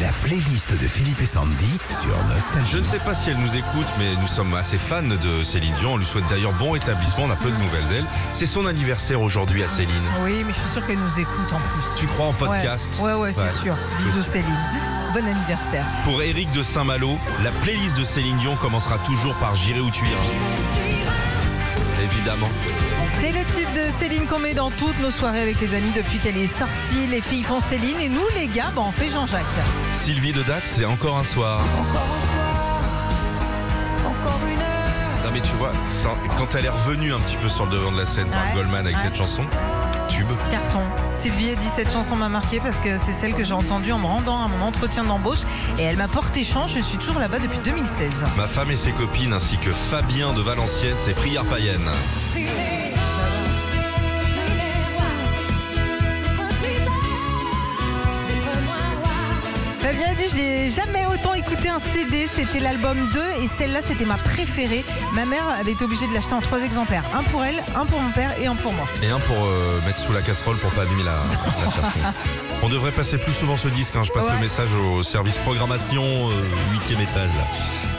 La playlist de Philippe et Sandy sur Nostalgie. Je ne sais pas si elle nous écoute, mais nous sommes assez fans de Céline Dion. On lui souhaite d'ailleurs bon rétablissement. On a peu de nouvelles d'elle. C'est son anniversaire aujourd'hui à Céline. Oui, mais je suis sûre qu'elle nous écoute en plus. Tu crois en podcast Ouais, ouais, ouais, c'est Ouais. sûr. Bisous Céline. Bon anniversaire. Pour Eric de Saint-Malo, la playlist de Céline Dion commencera toujours par J'irai où tu iras. Évidemment. C'est le type de Céline qu'on met dans toutes nos soirées avec les amis depuis qu'elle est sortie. Les filles font Céline et nous, les gars, bah, on fait Jean-Jacques. Sylvie de Dax, c'est encore un soir. Non mais tu vois, quand elle est revenue un petit peu sur le devant de la scène par Ouais, Goldman avec ouais. cette chanson, tube. Carton. Sylvie a dit cette chanson m'a marqué parce que c'est celle que j'ai entendue en me rendant à mon entretien d'embauche et elle m'a porté chance. Je suis toujours là-bas depuis 2016. Ma femme et ses copines ainsi que Fabien de Valenciennes, c'est prières païennes. Fabien a dit j'ai jamais autant écouté un CD, c'était l'album 2 et celle-là c'était ma préférée. Ma mère avait été obligée de l'acheter en trois exemplaires. Un pour elle, un pour mon père et un pour moi. Et un pour euh, mettre sous la casserole pour pas abîmer la, la. On devrait passer plus souvent ce disque, hein. je passe Ouais. le message au service programmation, euh, huitième étage. là.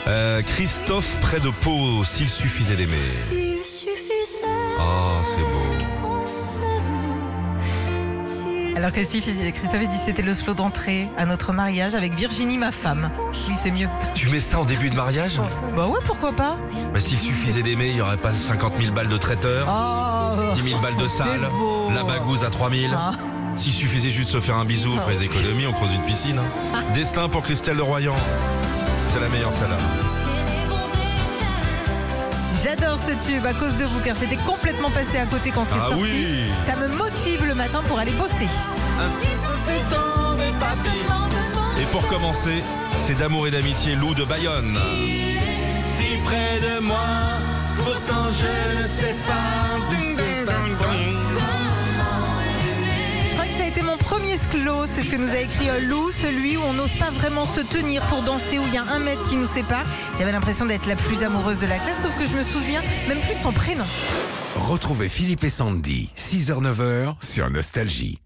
Euh, Christophe près de Pau, s'il suffisait d'aimer. Alors Christophe, Christophe dit c'était le slow d'entrée à notre mariage avec Virginie ma femme. Oui c'est mieux. Tu mets ça en début de mariage Bah ouais pourquoi pas Bah, S'il suffisait d'aimer, il n'y aurait pas 50 000 balles de traiteur, Oh 10 000 balles de salle, la bagouze à 3 000. Ah. S'il suffisait juste de se faire un bisou, des économies, on creuse une piscine. hein. Destin pour Christelle de Royan. C'est la meilleure celle-là. J'adore ce tube à cause de vous car j'étais complètement passée à côté quand c'est Ah sorti. oui Ça me motive le matin pour aller bosser. Et pour commencer, c'est d'amour et d'amitié Lou de Bayonne. Si près de moi, pourtant premier sklo, c'est ce que nous a écrit euh, Lou, celui où on n'ose pas vraiment se tenir pour danser, où il y a un mètre qui nous sépare. J'avais l'impression d'être la plus amoureuse de la classe, sauf que je me souviens même plus de son prénom. Retrouvez Philippe et Sandy, 6h-9h sur Nostalgie.